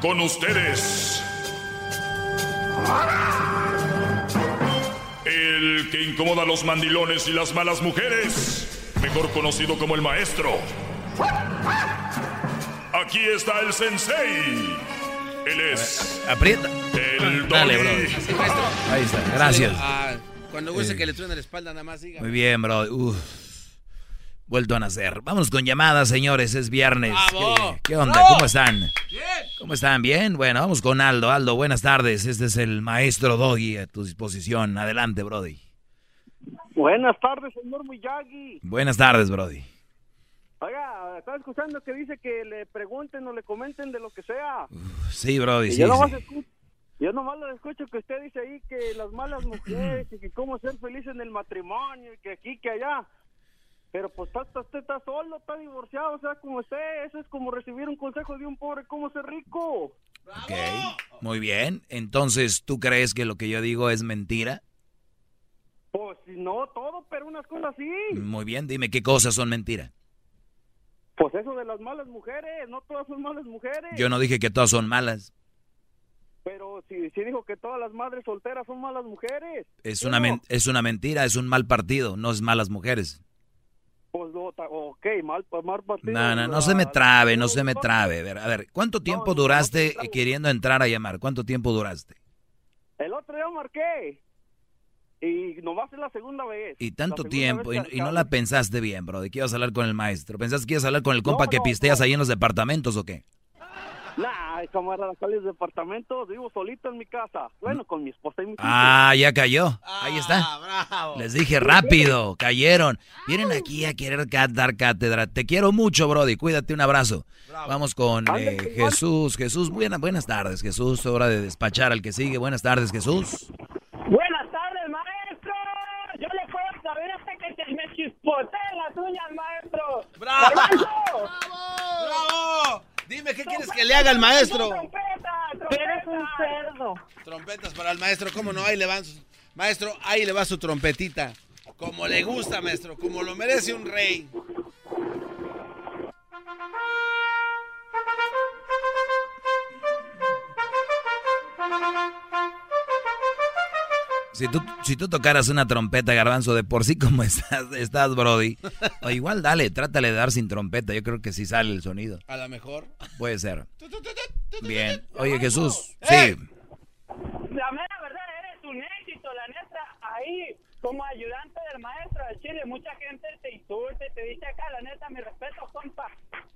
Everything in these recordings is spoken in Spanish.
con ustedes. El que incomoda a los mandilones y las malas mujeres, mejor conocido como el maestro. Aquí está el sensei. Él es. Aprieta. El Dale, bro. Ahí está, gracias. Ah, cuando guste Eh. que le truene la espalda, nada más diga. Muy bien, bro. Uf. Vuelto a nacer. Vámonos con llamadas, señores. Es viernes. ¡Bravo! ¿Qué, qué onda? ¿Cómo están? ¿Cómo están? ¿Bien? Bueno, vamos con Aldo. Aldo, buenas tardes. Este es el maestro Doggy a tu disposición. Adelante, Brody. Buenas tardes, señor Miyagi. Buenas tardes, Brody. Oiga, estaba escuchando que dice que le pregunten o le comenten de lo que sea. Sí, Brody, Y sí. yo, nomás sí. escu- yo nomás lo escucho que usted dice ahí que las malas mujeres y que cómo ser feliz en el matrimonio y que aquí, que allá. Pero pues está, usted está solo, está divorciado, o sea, como usted, eso es como recibir un consejo de un pobre, cómo ser rico. Ok, muy bien. Entonces, ¿tú crees que lo que yo digo es mentira? Pues si no todo, pero unas cosas sí. Muy bien, dime qué cosas son mentira. Pues eso de las malas mujeres, no todas son malas mujeres. Yo no dije que todas son malas. Pero si, si dijo que todas las madres solteras son malas mujeres. Es ¿Sí una, no? es una mentira, es un mal partido, no es malas mujeres. Pues, ok, mal, mal partido. No, no, no se me trabe, no se me trabe. A ver, a ver, ¿cuánto tiempo no, no duraste queriendo entrar a llamar? ¿Cuánto tiempo duraste? El otro día marqué. Y nomás es la segunda vez. Y tanto tiempo, y, no la pensaste bien, bro, de que ibas a hablar con el maestro. ¿Pensaste que ibas a hablar con el compa que pisteas ahí en los departamentos o qué? Nah, camarada, ¿cuáles departamentos? Vivo solito en mi casa. Bueno, con mi esposa y mi hija. Ah, ya cayó. Ahí está. Ah, bravo. Les dije rápido, cayeron. Vienen aquí a querer dar cátedra. Te quiero mucho, Brody. Cuídate, un abrazo. Vamos con eh, Jesús. Jesús, buena- buenas tardes, Jesús. Hora de despachar al que sigue. Buenas tardes, Jesús. Buenas tardes, maestro. Yo le puedo saber hasta que se me chispoteen las uñas, maestro. ¡Bravo! ¡Bravo! Dime, ¿qué quieres que le haga al maestro? ¡Trompeta! ¡Trompeta! Eres un cerdo. Trompetas para el maestro, ¿cómo no? Ahí le van sus- Maestro, ahí le va su trompetita. Como le gusta, maestro, como lo merece un rey. Si tú, si tú tocaras una trompeta, garbanzo, de por sí como estás, estás, Brody. O igual dale, trátale de dar sin trompeta. Yo creo que sí sale el sonido. A lo mejor. Puede ser. Bien. Oye, Jesús. Sí. La mera verdad, eres un éxito, la neta. Ahí, como ayudante del maestro de Chile, mucha gente te insulta y te dice acá, la neta, mi respeto, compa.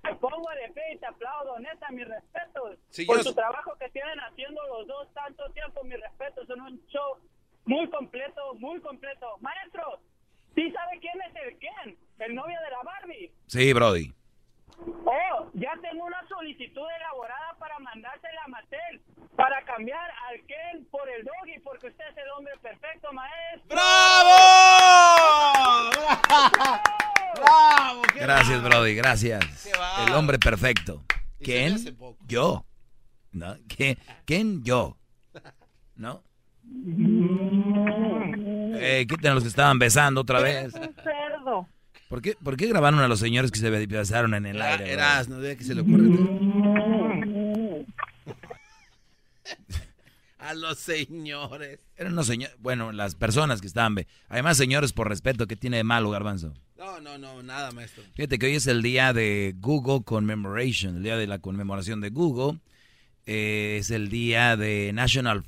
Te pongo de pie y te aplaudo, neta, mi respeto. Sí, Por yo- su trabajo que tienen haciendo los dos tanto tiempo, mi respeto. Son un show muy completo, muy completo. Maestro, ¿sí sabe quién es el Ken? El novio de la Barbie. Sí, Brody. Oh, ya tengo una solicitud elaborada para mandársela a Mattel para cambiar al Ken por el Doggy porque usted es el hombre perfecto, maestro. ¡Bravo! ¡Bravo! ¡Qué Gracias! Brody, gracias. El hombre perfecto. ¿Quién? Yo. ¿No? ¿Qué- ¿Quién? Yo. ¿No? Eh, quiten a los que estaban besando otra vez. cerdo. ¿Por qué, ¿Por qué grabaron a los señores que se besaron en el Era- aire? Eras, no que se le ocurre. A los señores. Eran unos señores, bueno, las personas que estaban... Además, señores, por respeto, ¿qué tiene de malo, Garbanzo? No, no, no, nada, maestro. Fíjate que hoy es el día de Google Commemoration, el día de la conmemoración de Google. Eh, es el día de National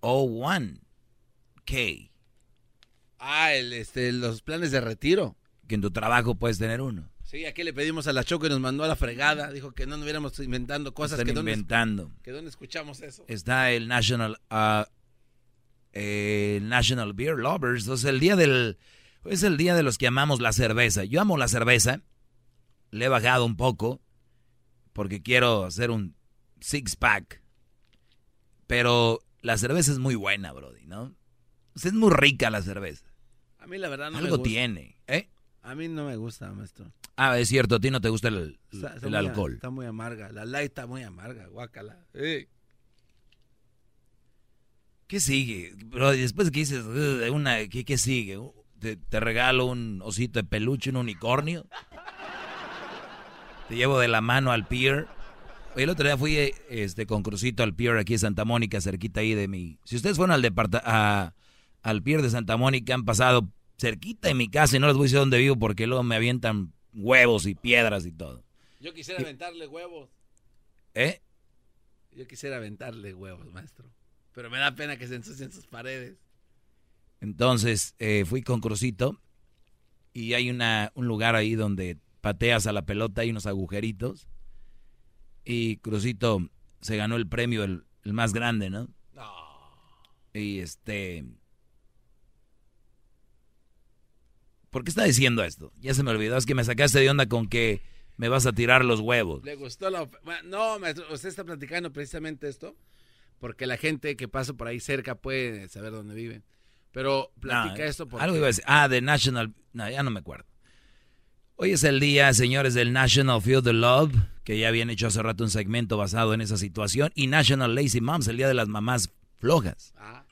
401K, Ah, el, este, los planes de retiro. que en tu trabajo puedes tener uno. Sí, aquí le pedimos a la Choco y nos mandó a la fregada. Dijo que no anduviéramos inventando cosas Están que dónde, inventando. que dónde escuchamos eso. Está el National ah, eh, National Beer Lovers. Entonces, el día del... Es el día de los que amamos la cerveza. Yo amo la cerveza. Le he bajado un poco porque quiero hacer un six pack. Pero la cerveza es muy buena, Brody, ¿no? O sea, es muy rica la cerveza. A mí la verdad no me Algo gusta. tiene, ¿eh? A mí no me gusta, maestro. Ah, es cierto, a ti no te gusta el, Está- está el muy- alcohol. Está muy amarga. La light está muy amarga, guácala. ¿Qué sigue? Bro, después que dices, una, ¿qué, qué sigue? ¿Te, te regalo un osito de peluche, un unicornio? ¿Te llevo de la mano al pier? El otro día fui este, con Crucito al pier aquí de Santa Mónica, cerquita ahí de mi... Si ustedes fueron al departamento al pier de Santa Mónica, han pasado cerquita de mi casa y no les voy a decir dónde vivo porque luego me avientan huevos y piedras y todo. Yo quisiera aventarle huevos. ¿Eh? Yo quisiera aventarle huevos, maestro. Pero me da pena que se ensucien sus paredes. Entonces eh, fui con Crucito y hay una, un lugar ahí donde pateas a la pelota, hay unos agujeritos. Y Crucito se ganó el premio, el, el más grande, ¿no? No. Y este... ¿Por qué está diciendo esto? Ya se me olvidó, es que me sacaste de onda con que me vas a tirar los huevos. Le gustó la... No, maestro, usted está platicando precisamente esto porque la gente que pasa por ahí cerca puede saber dónde viven. Pero platica esto porque... Algo iba a decir. Ah, de National... No, ya no me acuerdo. Hoy es el día, señores, del National Field of Love, que ya habían hecho hace rato un segmento basado en esa situación, y National Lazy Moms, el día de las mamás flojas. Ah.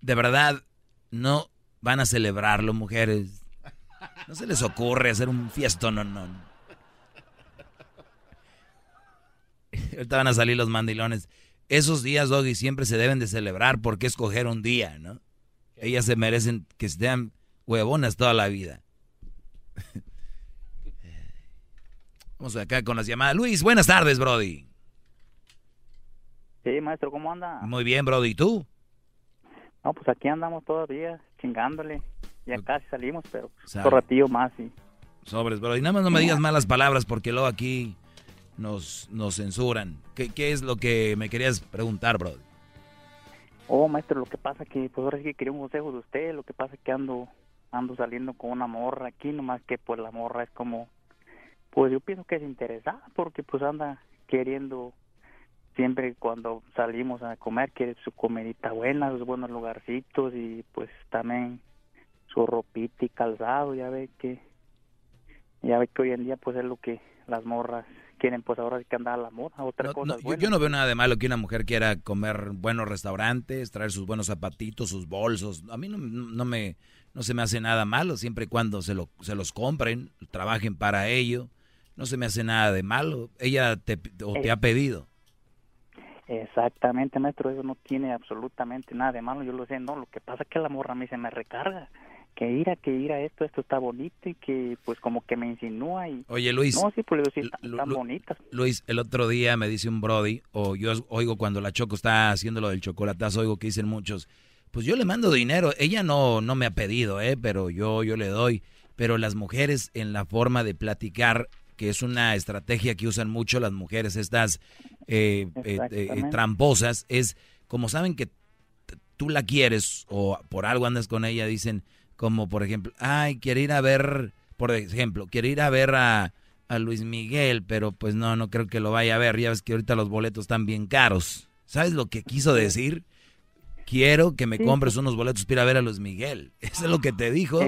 De verdad, no van a celebrarlo, mujeres. No se les ocurre hacer un fiestón, no, no. Ahorita van a salir los mandilones. Esos días, Doggy, siempre se deben de celebrar porque escoger un día, ¿no? Ellas se merecen que sean huevonas toda la vida. Vamos acá con las llamadas. Luis, buenas tardes, Brody. Sí, maestro, ¿cómo anda? Muy bien, Brody. ¿Y tú? No, pues aquí andamos todavía, chingándole. Ya casi salimos, pero un ratillo más y... Sobres, Brody. Nada más no me digas malas palabras porque luego aquí nos, nos censuran. ¿Qué, ¿Qué es lo que me querías preguntar, Brody? Oh, maestro, lo que pasa que, pues ahora sí que quería un consejo de usted. Lo que pasa que ando ando saliendo con una morra aquí, nomás que pues la morra es como, pues yo pienso que es interesada porque pues anda queriendo siempre cuando salimos a comer quiere su comidita buena, sus buenos lugarcitos y pues también su ropita y calzado, ya ve que ya ve que hoy en día pues es lo que las morras quieren pues ahora sí que andar a la morra, otra cosa. yo, no veo nada de malo que una mujer quiera comer buenos restaurantes, traer sus buenos zapatitos, sus bolsos. A mí no, no me no se me hace nada malo, siempre y cuando se, lo, se los compren, trabajen para ello, no se me hace nada de malo. Ella te, te ha pedido. Exactamente, maestro, eso no tiene absolutamente nada de malo, yo lo sé, no, lo que pasa es que la morra a mí se me recarga, que ira, que ira esto, esto está bonito y que pues como que me insinúa y... Oye Luis, no, sí, pues sí, están bonitas. Luis, el otro día me dice un Brody, o yo oigo cuando la Choco está haciendo lo del chocolatazo, oigo que dicen muchos, pues yo le mando dinero. Ella no, no me ha pedido, ¿eh? pero yo, yo le doy. Pero las mujeres en la forma de platicar, que es una estrategia que usan mucho las mujeres, estas eh, eh, eh, tramposas, es como saben que tú la quieres o por algo andas con ella, dicen como por ejemplo, ay, quiere ir a ver, por ejemplo, quiere ir a ver a, a Luis Miguel, pero pues no, no creo que lo vaya a ver. Ya ves que ahorita los boletos están bien caros. ¿Sabes lo que quiso decir? quiero que me compres unos boletos para ir a ver a Luis Miguel. Eso es lo que te dijo.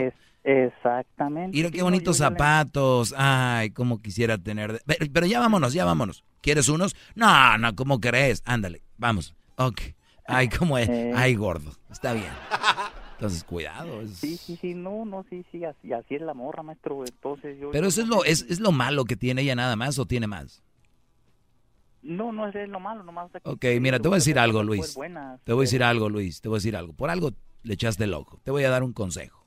exactamente. Mira qué bonitos zapatos. Ay, cómo quisiera tener. Pero, ya vámonos, ya vámonos. ¿Quieres unos? No, no, ¿cómo crees? Ándale, vamos. Ok. Ay, cómo es. Eh. Ay, gordo. Está bien. Entonces, cuidado. Sí, sí, sí, no, no, sí, sí, así, así es la morra, maestro. Entonces yo... Pero eso es lo, es, es lo malo que tiene ella nada más o tiene más. No, no es lo malo, nomás. Ok, mira, te voy a decir algo, Luis. te voy a decir algo, Luis. Te voy a decir algo. Por algo le echaste el ojo. Te voy a dar un consejo.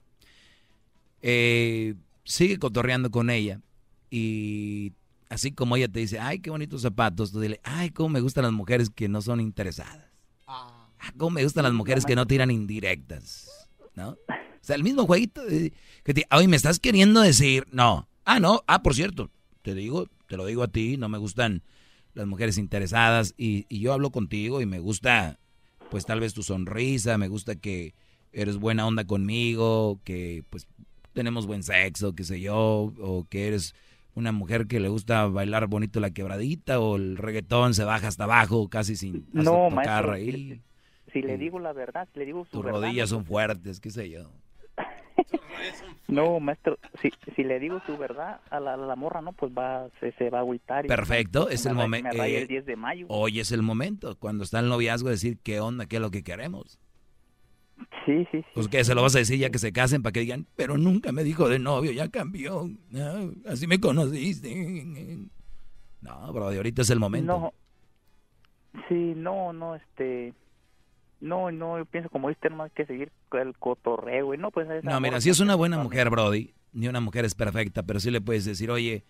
Eh, sigue cotorreando con ella y así como ella te dice, ay, qué bonitos zapatos, tú dile, ay, cómo me gustan las mujeres que no son interesadas. Ah, cómo me gustan las mujeres que no tiran indirectas. ¿No? O sea, el mismo jueguito que te, ay, me estás queriendo decir, no. Ah, no, ah, por cierto, te digo, te lo digo a ti, no me gustan las mujeres interesadas y, yo hablo contigo y me gusta pues tal vez tu sonrisa, me gusta que eres buena onda conmigo, que pues tenemos buen sexo, qué sé yo, o que eres una mujer que le gusta bailar bonito la quebradita o el reggaetón se baja hasta abajo casi sin no, maestro, Si, le digo la verdad, si le digo su Tus rodillas son fuertes, qué sé yo. No, maestro, si, si le digo su verdad a la, la morra, no, pues va, se, se va a agüitar. Perfecto, es el momento. el 10 de mayo. Hoy es el momento, cuando está el noviazgo, decir qué onda, qué es lo que queremos. Sí, sí, sí. Pues que se lo vas a decir ya que se casen para que digan, pero nunca me dijo de novio, ya cambió. así me conociste. No, bro, ahorita es el momento. No. Sí, no, no, este. No, no, yo pienso como este más que seguir el cotorreo, güey. No, pues esa No, mira, si es una buena mujer, Brody, ni una mujer es perfecta, pero sí le puedes decir, oye,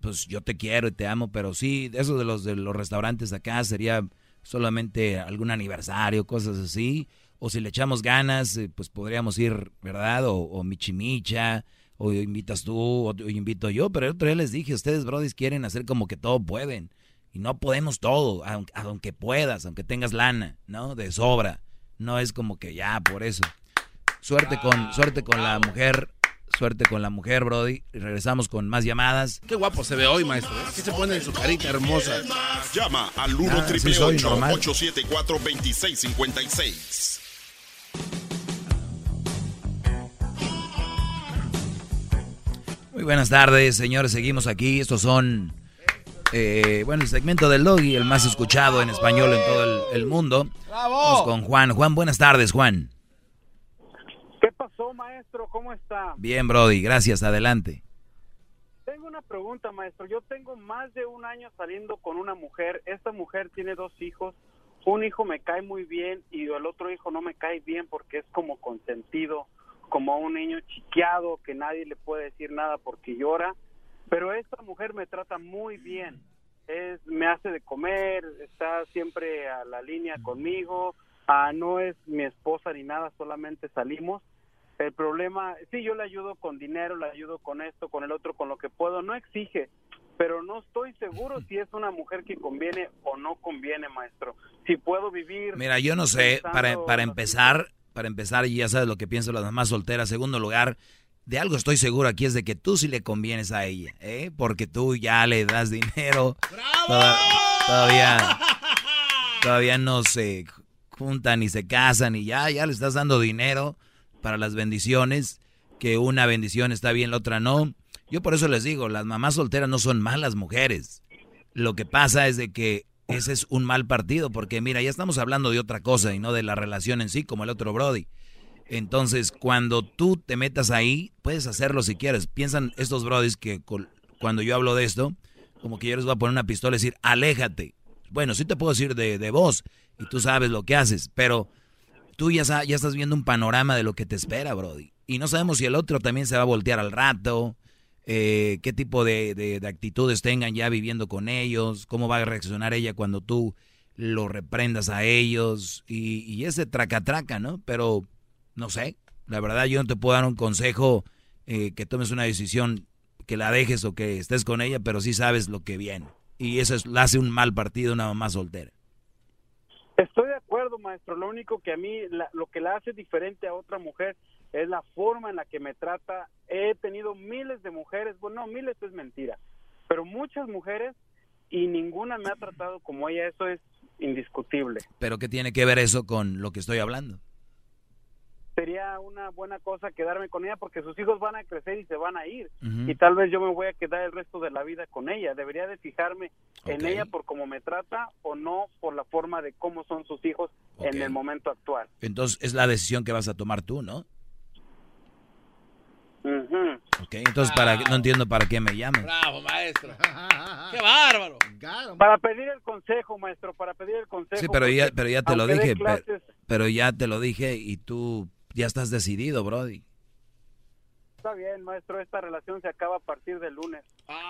pues yo te quiero y te amo, pero sí, eso de los de los restaurantes acá sería solamente algún aniversario, cosas así, o si le echamos ganas, eh, pues podríamos ir, ¿verdad? O, o michimicha, o invitas tú, o, o invito yo, pero el otro día les dije, ustedes, Brody, quieren hacer como que todo pueden, y no podemos todo, aunque, aunque puedas, aunque tengas lana, ¿no? De sobra, no es como que ya, por eso. Suerte con, suerte con la mujer, suerte con la mujer, Brody. Y regresamos con más llamadas. Qué guapo se ve hoy, maestro. ¿eh? ¿Qué se pone en su carita hermosa? Llama al 1 Ah, sí soy, normal. 874 2656 Muy buenas tardes, señores. Seguimos aquí. Estos son, eh, bueno, el segmento del Logi, el más escuchado en español en todo el, el mundo. Vamos con Juan. Juan, buenas tardes, Juan. ¿Qué pasó, maestro? ¿Cómo está? Bien, Brody. Gracias. Adelante. Tengo una pregunta, maestro. Yo tengo más de un año saliendo con una mujer. Esta mujer tiene dos hijos. Un hijo me cae muy bien y el otro hijo no me cae bien porque es como consentido, como un niño chiqueado que nadie le puede decir nada porque llora. Pero esta mujer me trata muy bien. Es, me hace de comer, está siempre a la línea conmigo. Ah, no es mi esposa ni nada, solamente salimos. El problema, sí, yo le ayudo con dinero, le ayudo con esto, con el otro, con lo que puedo. No exige, pero no estoy seguro si es una mujer que conviene o no conviene, maestro. Si puedo vivir. Mira, yo no sé, para, para empezar, para empezar, y ya sabes lo que piensan las mamás solteras. Segundo lugar, de algo estoy seguro aquí es de que tú sí le convienes a ella, ¿eh? Porque tú ya le das dinero. Toda- todavía, todavía no se juntan ni se casan y ya, ya le estás dando dinero para las bendiciones. Que una bendición está bien, la otra no. Yo por eso les digo, las mamás solteras no son malas mujeres. Lo que pasa es de que ese es un mal partido, porque mira, ya estamos hablando de otra cosa y no de la relación en sí, como el otro Brody. Entonces, cuando tú te metas ahí, puedes hacerlo si quieres. Piensan estos Brodis que cuando yo hablo de esto, como que yo les voy a poner una pistola y decir, aléjate. Bueno, sí te puedo decir de, de voz y tú sabes lo que haces, pero tú ya, ya estás viendo un panorama de lo que te espera, Brody. Y no sabemos si el otro también se va a voltear al rato, eh, qué tipo de, de- de actitudes tengan ya viviendo con ellos, cómo va a reaccionar ella cuando tú lo reprendas a ellos y, y ese traca-traca, ¿no? Pero no sé, la verdad yo no te puedo dar un consejo eh, que tomes una decisión que la dejes o que estés con ella, pero sí sabes lo que viene. Y eso es, la hace un mal partido una mamá soltera. Estoy de acuerdo, maestro. Lo único que a mí, la- lo que la hace diferente a otra mujer es la forma en la que me trata. He tenido miles de mujeres, bueno, no, miles es mentira, pero muchas mujeres y ninguna me ha tratado como ella. Eso es indiscutible. Pero ¿qué tiene que ver eso con lo que estoy hablando? Sería una buena cosa quedarme con ella porque sus hijos van a crecer y se van a ir. Y tal vez yo me voy a quedar el resto de la vida con ella. Debería de fijarme en ella por cómo me trata o no por la forma de cómo son sus hijos en el momento actual. Entonces es la decisión que vas a tomar tú, ¿no? Ujú. Ok, entonces para no entiendo para qué me llamas. Bravo, maestro. ¡Qué bárbaro! Para pedir el consejo, maestro, para pedir el consejo. Sí, pero ya, pero ya te lo dije, pero ya te lo dije y tú ya estás decidido, Brody. Está bien, maestro, esta relación se acaba a partir del lunes.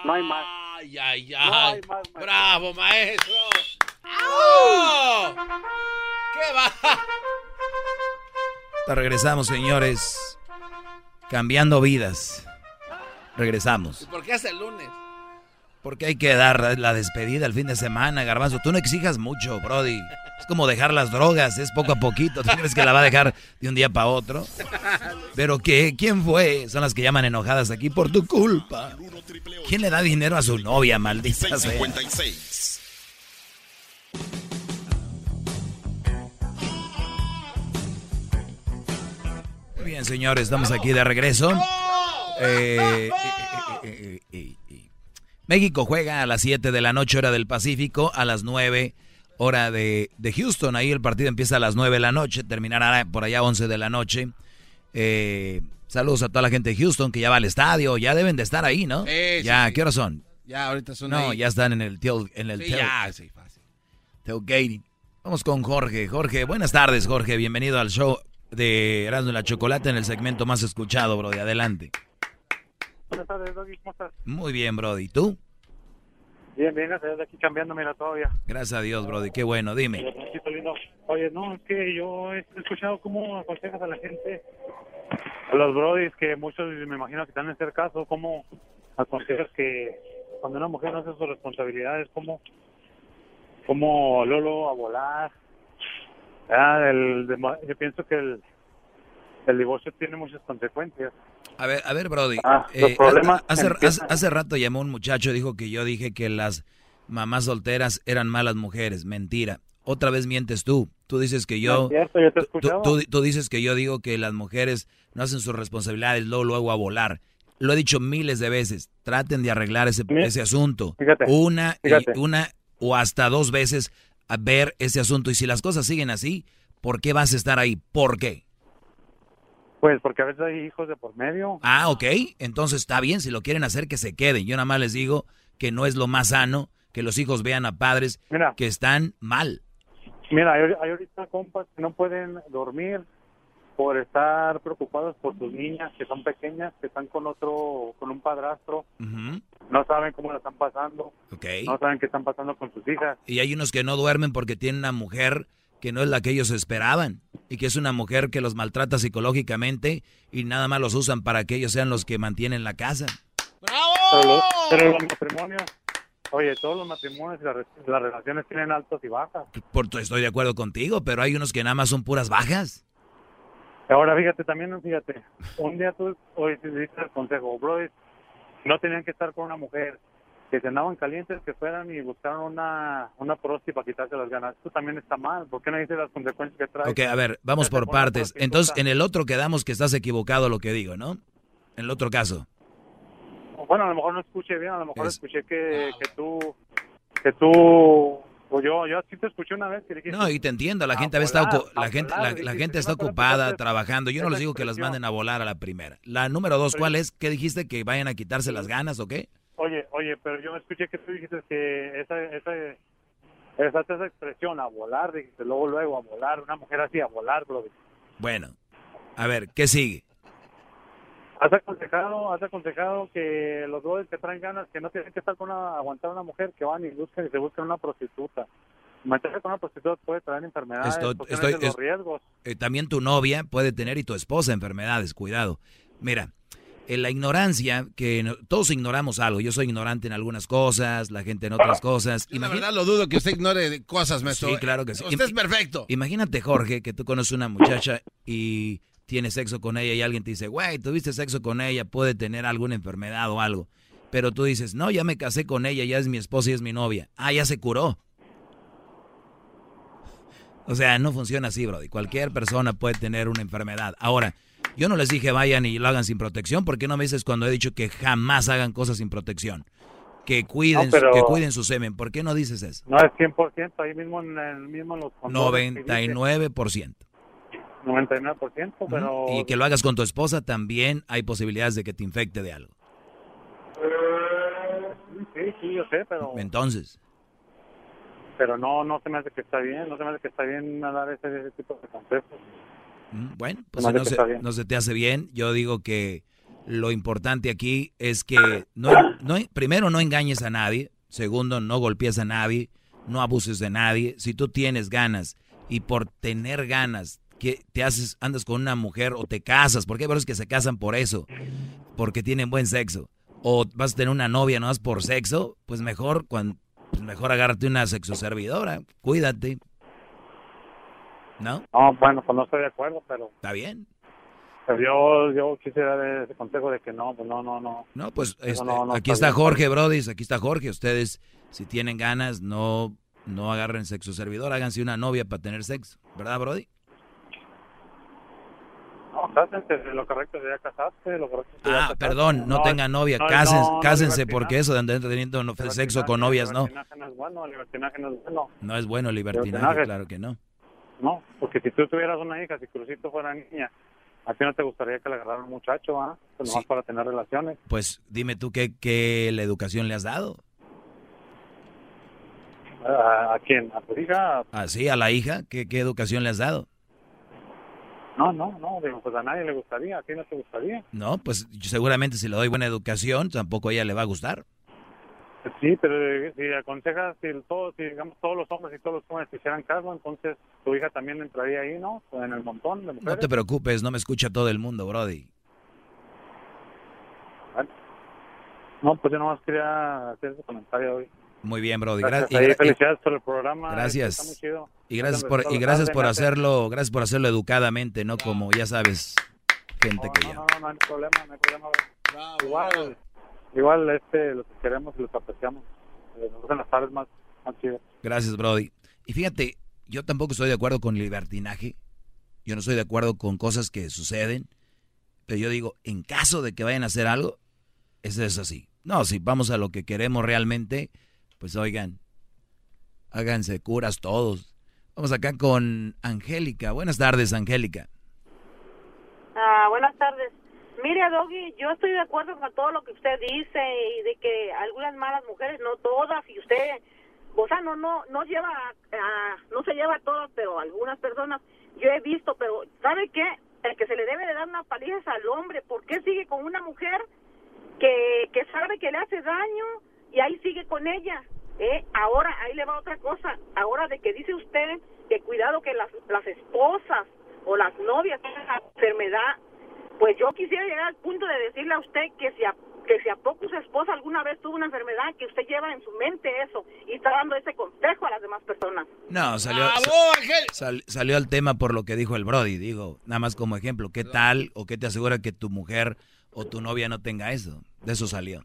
No hay más. Ay, ay, No ay. hay más, maestro. Bravo, maestro. ¡Oh! ¡Qué va! Te regresamos, señores. Cambiando vidas. Regresamos. ¿Por qué hasta el lunes? Porque hay que dar la despedida el fin de semana, Garbanzo. Tú no exijas mucho, Brody. Es como dejar las drogas, es poco a poquito. ¿Tú crees que la va a dejar de un día para otro? Pero ¿qué? ¿Quién fue? Son las que llaman enojadas aquí por tu culpa. ¿Quién le da dinero a su novia, maldita sea? 656. Muy bien, señores, estamos aquí de regreso. Eh, eh, eh, eh, eh, eh. México juega a las 7 de la noche, hora del Pacífico, a las 9, hora de, de Houston. Ahí el partido empieza a las 9 de la noche, terminará por allá 11 de la noche. Eh, saludos a toda la gente de Houston que ya va al estadio, ya deben de estar ahí, ¿no? Ya, sí. ¿qué horas son? Ya, ahorita son No, ahí. ya están en el tail, en el Sí, tail- ya, sí, fácil. tailgating. Vamos con Jorge. Jorge, buenas tardes, Jorge. Bienvenido al show de Erasmo y la Chocolate en el segmento más escuchado, Brody. Adelante. Buenas tardes, Doggy, ¿cómo estás? Muy bien, Brody. ¿Tú? Bien, bien, gracias, aquí cambiando, mira, todavía. Gracias a Dios, Brody. Qué bueno, dime. Oye, no, es que yo he escuchado cómo aconsejas a la gente, a los brodis, que muchos me imagino que están en este caso, cómo aconsejas que cuando una mujer no hace sus responsabilidades, cómo, cómo Lolo a volar. Ah, el, de- yo pienso que el, el divorcio tiene muchas consecuencias. A ver, a ver, Brody. Ah, eh, hace, empiezan- hace- hace rato llamó un muchacho y dijo que yo dije que las mamás solteras eran malas mujeres. Mentira. Otra vez mientes tú. Tú dices que No yo... es cierto, yo te he tú- escuchado. tú, tú dices que yo digo que las mujeres no hacen sus responsabilidades, luego, luego a volar. Lo he dicho miles de veces. Traten de arreglar ese, ese asunto. fíjate, una, y- una o hasta dos veces a ver ese asunto. Y si las cosas siguen así, ¿por qué vas a estar ahí? ¿Por qué? Pues porque a veces hay hijos de por medio. Ah, ok. Entonces está bien, si lo quieren hacer, que se queden. Yo nada más les digo que no es lo más sano que los hijos vean a padres Mira. que están mal. Mira, hay, hay ahorita compas que no pueden dormir por estar preocupados por sus niñas que son pequeñas, que están con otro, con un padrastro, no saben cómo la están pasando, Ok. no saben qué están pasando con sus hijas. Y hay unos que no duermen porque tienen una mujer que no es la que ellos esperaban y que es una mujer que los maltrata psicológicamente y nada más los usan para que ellos sean los que mantienen la casa. Pero los, pero los matrimonios, oye, todos los matrimonios y las relaciones tienen altos y bajas. Por, estoy de acuerdo contigo, pero hay unos que nada más son puras bajas. Ahora, fíjate, también, fíjate, un día tú, hoy te diste el consejo, bro, no tenían que estar con una mujer, que se andaban calientes, que fueran y buscaron una, una prosti para quitarse las ganas. Esto también está mal, ¿por qué no dices las consecuencias que trae? Ok, a ver, vamos por partes. Entonces, en el otro quedamos que estás equivocado lo que digo, ¿no? En el otro caso. Bueno, a lo mejor no escuché bien, a lo mejor Es- escuché que, que tú, que tú, o yo, yo sí te escuché una vez que dijiste... No, y te entiendo, la A gente está la gente la, gente está ocupada trabajando. Yo no les digo que las manden a volar a la primera. La número dos, ¿cuál es? ¿Qué dijiste? ¿Que vayan a quitarse las ganas o qué? Oye, oye, pero yo escuché que tú dijiste que esa, esa, esa, esa expresión, a volar, dijiste, luego, luego, a volar, una mujer así, a volar, bro. Bueno, a ver, ¿qué sigue? Has aconsejado, has aconsejado que los brothers que traen ganas, que no tienen que estar con una, aguantar a una mujer, que van y buscan y se buscan una prostituta. Meterse con una prostituta puede traer enfermedades, Estoy- los es- riesgos. Eh, también tu novia puede tener y tu esposa enfermedades, cuidado. Mira, en la ignorancia, que todos ignoramos algo. Yo soy ignorante en algunas cosas, la gente en otras cosas. Yo la Imagina- verdad lo dudo que usted ignore cosas, maestro. Sí, claro que sí. Usted es perfecto. Imagínate, Jorge, que tú conoces una muchacha y tienes sexo con ella y alguien te dice, güey, tuviste sexo con ella, puede tener alguna enfermedad o algo. Pero tú dices, no, ya me casé con ella, ya es mi esposa y es mi novia. Ah, ya se curó. O sea, no funciona así, Brody. Cualquier persona puede tener una enfermedad. Ahora, yo no les dije vayan y lo hagan sin protección. ¿Por qué no me dices cuando he dicho que jamás hagan cosas sin protección? Que cuiden, No, pero- que cuiden su semen. ¿Por qué no dices eso? No es 100%, ahí mismo en, el, mismo en los condones que dice 99%. 99%, pero... Y que lo hagas con tu esposa también hay posibilidades de que te infecte de algo. Sí, sí, yo sé, pero... Entonces, Pero no, no se me hace que está bien, no se me hace que está bien dar ese, ese tipo de consejos. Mm, bueno, pues No, si no que se, no se te hace bien, yo digo que lo importante aquí es que no, no, primero no engañes a nadie, segundo no golpees a nadie, no abuses de nadie. Si tú tienes ganas y por tener ganas que te haces andas con una mujer o te casas, porque hay varios que se casan por eso, porque tienen buen sexo, o vas a tener una novia no más por sexo, pues mejor cuando pues mejor agárrate una sexoservidora, cuídate. ¿No? No, bueno, pues no estoy de acuerdo, pero, ¿Está bien? pero yo, yo quisiera dar ese consejo de que no, pues no, no, no. No, pues este, no- no aquí está. Jorge, Brody, aquí está Jorge. Ustedes, si tienen ganas, no, no agarren sexo servidor, háganse una novia para tener sexo. ¿Verdad, Brody? No, cásense, lo correcto sería casarse, lo correcto sería Ah, casarse. perdón, no, tengan novia, no, cásense, no, no, cásense porque eso de andar teniendo no- sexo con novias, no. libertinaje no es bueno, libertinaje no es bueno. No es bueno el libertinaje, Libertinaje. claro que no. No, porque si tú tuvieras una hija, si Crucito fuera niña a ti no te gustaría que le agarraran un muchacho, ¿ah? Pues nomás Sí. para tener relaciones. Pues dime tú qué, qué la educación le has dado. ¿A, a quién? ¿A tu hija? Así, a la hija, ¿qué, qué educación le has dado? No, no, no, digo, pues a nadie le gustaría, a ti no te gustaría. No, pues seguramente si le doy buena educación, tampoco a ella le va a gustar. Sí, pero eh, si aconsejas, si, todos, si digamos todos los hombres y todos los jóvenes hicieran caso, entonces tu hija también entraría ahí, ¿no? En el montón de No mujeres. te preocupes, no me escucha todo el mundo, Brody. No, pues yo nomás quería hacer ese comentario hoy. Muy bien, Brody. Gracias, y gra- felicidades por el programa. Gracias. Está muy chido. Y gracias por, gracias y gracias por hacerlo, gracias por hacerlo educadamente, no como ya sabes, gente que No, ya. no, no, no hay problema, no hay problema. igual, igual este, los queremos y los apreciamos. Eh, Nos hacen las tardes más, más chidas. Gracias, Brody. Y fíjate, yo tampoco estoy de acuerdo con el libertinaje. Yo no estoy de acuerdo con cosas que suceden. Pero yo digo, en caso de que vayan a hacer algo, eso es así. No, si vamos a lo que queremos realmente, pues oigan, háganse curas todos. Vamos acá con Angélica. Buenas tardes, Angélica. Ah, buenas tardes. Mire, Doggy, yo estoy de acuerdo con todo lo que usted dice y de que algunas malas mujeres, no todas, y usted, o sea, no, no, no lleva, a- no se lleva a todas, pero algunas personas yo he visto, pero ¿sabe qué? El que se le debe de dar una paliza es al hombre. ¿Por qué sigue con una mujer que, que sabe que le hace daño y ahí sigue con ella? ¿Eh? Ahora, ahí le va otra cosa. Ahora de que dice usted que cuidado que las, las esposas o las novias tienen la enfermedad, pues yo quisiera llegar al punto de decirle a usted que si a, que si a poco su esposa alguna vez tuvo una enfermedad, que usted lleva en su mente eso y está dando ese consejo a las demás personas. No, salió, sal- salió al tema por lo que dijo el Brody. Digo, nada más como ejemplo, ¿qué tal o qué te asegura que tu mujer o tu novia no tenga eso? De eso salió.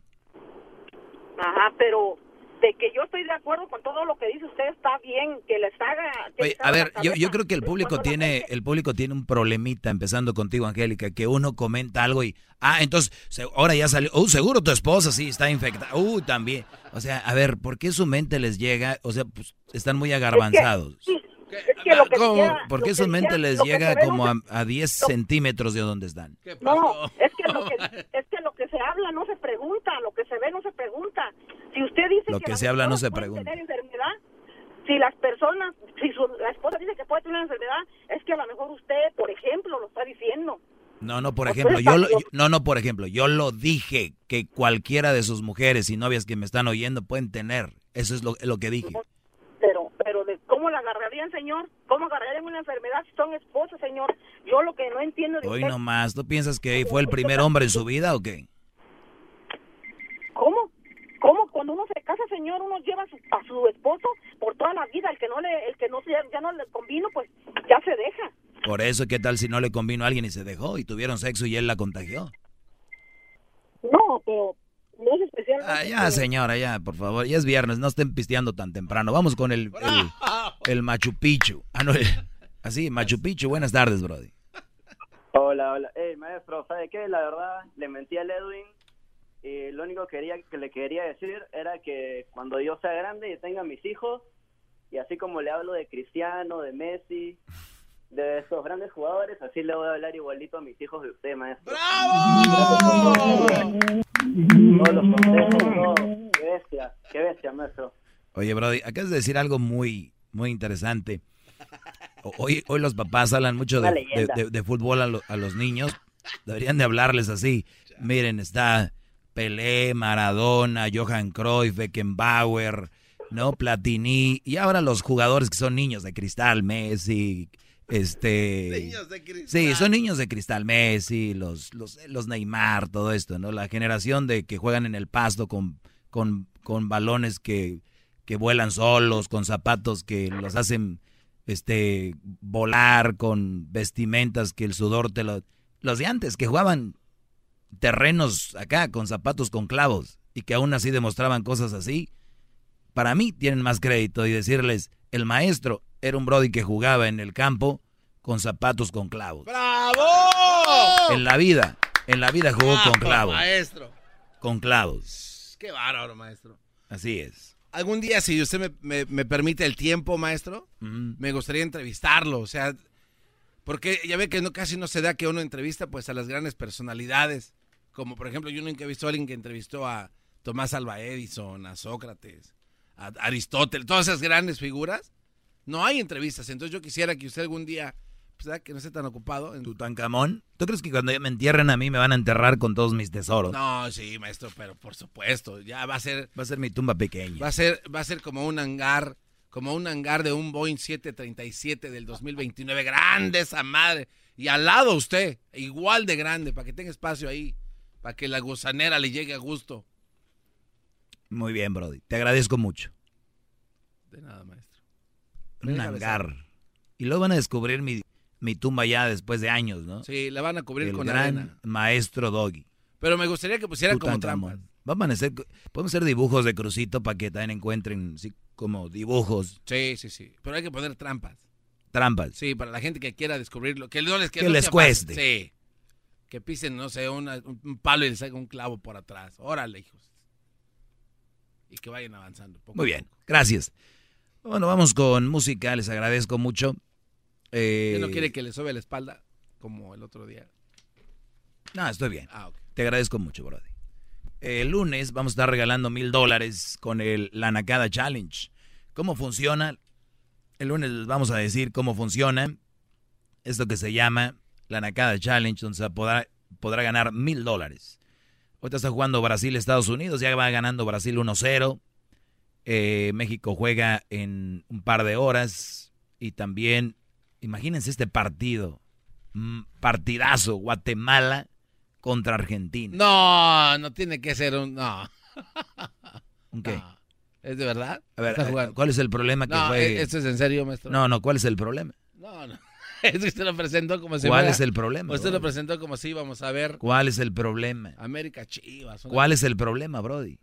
Ajá, pero de que yo estoy de acuerdo con todo lo que dice usted está bien, que les haga... que Oye, les a haga ver, yo, yo creo que el público tiene, el público tiene un problemita, empezando contigo, Angélica, que uno comenta algo y, ah, entonces, se- ahora ya salió, uh, seguro tu esposa sí está infectada, uh, también. O sea, a ver, ¿por qué su mente les llega? O sea, pues, están muy agarbanzados. Sí, es que lo que ¿Por lo qué que su mente les llega como a, a 10 centímetros de donde están? No, es que, lo que es que lo que se habla no se pregunta, lo que se ve no se pregunta. Si usted dice Lo que, que se habla no se pregunta. tener enfermedad, si las personas, si su, la esposa dice que puede tener una enfermedad, es que a lo mejor usted, por ejemplo, lo está diciendo. No, no, por ejemplo, yo, lo- yo- no, no, por ejemplo, yo lo dije que cualquiera de sus mujeres y novias que me están oyendo pueden tener. Eso es lo, lo que dije. Pero, pero de cómo la agarrarían, señor, cómo agarrarían una enfermedad si son esposas, señor. Yo lo que no entiendo de Hoy usted, nomás, ¿tú piensas que fue el primer hombre en su vida o qué? ¿Cómo? ¿Cómo cuando uno se casa, señor, uno lleva a su, a su esposo por toda la vida, el que no le, el que no se- ya no le convino, pues ya se deja. Por eso, ¿qué tal si no le convino a alguien y se dejó y tuvieron sexo y él la contagió? No, pero no es especial. Ah, ya, señora, ya, por favor, ya es viernes, no estén pisteando tan temprano. Vamos con el, el, el Machu Picchu. Ah, no, así, Machu Picchu, buenas tardes, Brody. Hola, hola. Hey, maestro, ¿sabe qué? La verdad, le mentí al Edwin y lo único que, quería, que le quería decir era que cuando yo sea grande y tenga mis hijos, y así como le hablo de Cristiano, de Messi, de esos grandes jugadores, así le voy a hablar igualito a mis hijos de usted, maestro. Todos los consejos, todo. Qué bestia, qué bestia, maestro. Oye, Brody, acabas de decir algo muy, muy interesante. Hoy, hoy los papás hablan mucho de, Una leyenda. de- de- de fútbol a, lo- a los niños. Deberían de hablarles así. Miren, está Pelé, Maradona, Johan Cruyff, Beckenbauer, ¿no? Platini. Y ahora los jugadores que son niños de cristal, Messi, este... Niños de cristal. Sí, son niños de cristal, Messi, los, los, los Neymar, todo esto, ¿no? La generación de que juegan en el pasto con, con, con balones que, que vuelan solos, con zapatos que los hacen este volar, con vestimentas que el sudor te lo... Los de antes que jugaban terrenos acá con zapatos con clavos y que aún así demostraban cosas así, para mí tienen más crédito y decirles, el maestro era un Brody que jugaba en el campo con zapatos con clavos. ¡Bravo! En la vida, en la vida jugó con clavos. Maestro. Con clavos. Qué bárbaro, maestro. Así es. Algún día, si usted me, me- me permite el tiempo, maestro, me gustaría entrevistarlo. O sea, Porque ya ve que no, casi no se da que uno entrevista pues a las grandes personalidades. Como por ejemplo, yo nunca he visto a alguien que entrevistó a Tomás Alva Edison, a Sócrates, a Aristóteles, todas esas grandes figuras. No hay entrevistas. Entonces yo quisiera que usted algún día, pues, que no esté tan ocupado. en- Tutankamón. ¿Tú crees que cuando me entierren a mí me van a enterrar con todos mis tesoros? No, sí, maestro, pero por supuesto, ya va a ser, Va a ser mi tumba pequeña. va a ser, va a ser como un hangar, como un hangar de un Boeing 737 del 2029, grande esa madre. Y al lado usted, igual de grande, para que tenga espacio ahí, para que la gusanera le llegue a gusto. Muy bien, Brody. Te agradezco mucho. De nada, maestro. Un Déjame hangar. Y luego van a descubrir mi, mi tumba ya después de años, ¿no? Sí, la van a cubrir El con gran arena. maestro Doggy. Pero me gustaría que pusieran como Tutankamón. trampas. A podemos hacer dibujos de crucito para que también encuentren sí, como dibujos, Sí, sí, sí. Pero hay que poner trampas. trampas. Sí, para la gente que quiera descubrirlo. Que, no les, Que no les cueste. fácil. Sí. Que pisen, no sé, una- un, palo y les haga un clavo por atrás. Órale, hijos. Y que vayan avanzando. poco Muy bien, poco. gracias. Bueno, vamos con música, les agradezco mucho. Eh, ¿Usted no quiere que le sobe la espalda como el otro día? No, estoy bien. Ah, ok. Te agradezco mucho, Brody. El lunes vamos a estar regalando mil dólares con el La Nakada Challenge. ¿Cómo funciona? El lunes les vamos a decir cómo funciona esto que se llama La Nakada Challenge, donde se podrá, podrá ganar mil dólares. Ahorita está jugando Brasil-Estados Unidos, ya va ganando Brasil 1-0. Eh, México juega en un par de horas. Y también, imagínense este partido, mm, partidazo, Guatemala contra Argentina. No, no tiene que ser un. No. ¿Un qué? No. ¿Es de verdad? A ver. ¿cuál es el problema que No, juegue? ¿e- ¿esto es en serio, maestro? No, no, ¿cuál es el problema? No, no. Es que usted lo presentó como si ¿Cuál fuera- es el problema? Usted lo brody? presentó como si íbamos a ver ¿Cuál es el problema? América Chivas. ¿Cuál es el problema, Brody?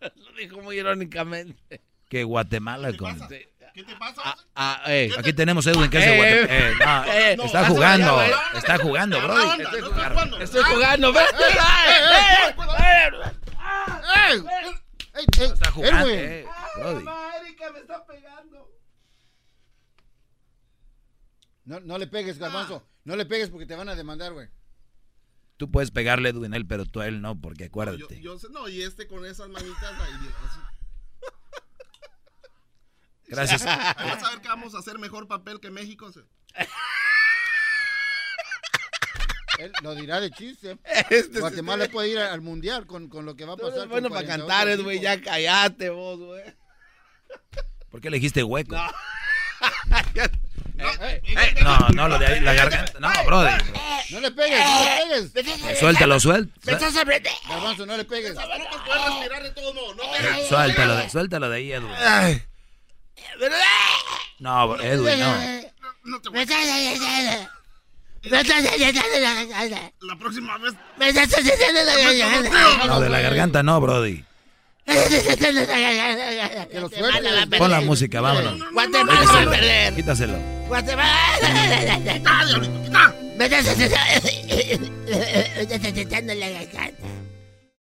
Lo dijo muy irónicamente. Que Guatemala con... Sí. ¿Qué te pasa? Ah, ah, eh. Aquí tenemos a Edwin que es de Eh, Guatemala. eh, Eh, no, eh, está no, jugando, ya, ya. está jugando, Brody. Estoy no jugando. jugando. Estoy jugando. Está jugando, Edwin. eh, Brody. Erika me está pegando. No, no le pegues, garbanzo. No le pegues porque te van a demandar, güey. Tú puedes pegarle, Edwin, él, pero tú a él no, porque Yo, acuérdate. yo sé- no, y este con esas manitas ahí. Gracias. Vas a ver que vamos a hacer mejor papel que México. Él lo dirá de chiste. Este Guatemala puede ir al mundial con, con lo que va a pasar. eres bueno para 48 cantar, es, güey. Ya cállate vos, güey. ¿Por qué le dijiste hueco? No. No, no, lo de ahí, la garganta. No, Brody. No le pegues, no le pegues. Suéltalo, suéltalo. Garbanzo, no le pegues. Te Suéltalo de, suéltalo de ahí, Edwin. No, Edwin, no. No te voy a- La próxima vez. No, de la garganta no, Brody. Que lo sueltes. Pon la música, vámonos. Guatemala va a perder. Quítaselo. Guatemala. ¡Quita, diablito, quita! Me estás tratando la garganta.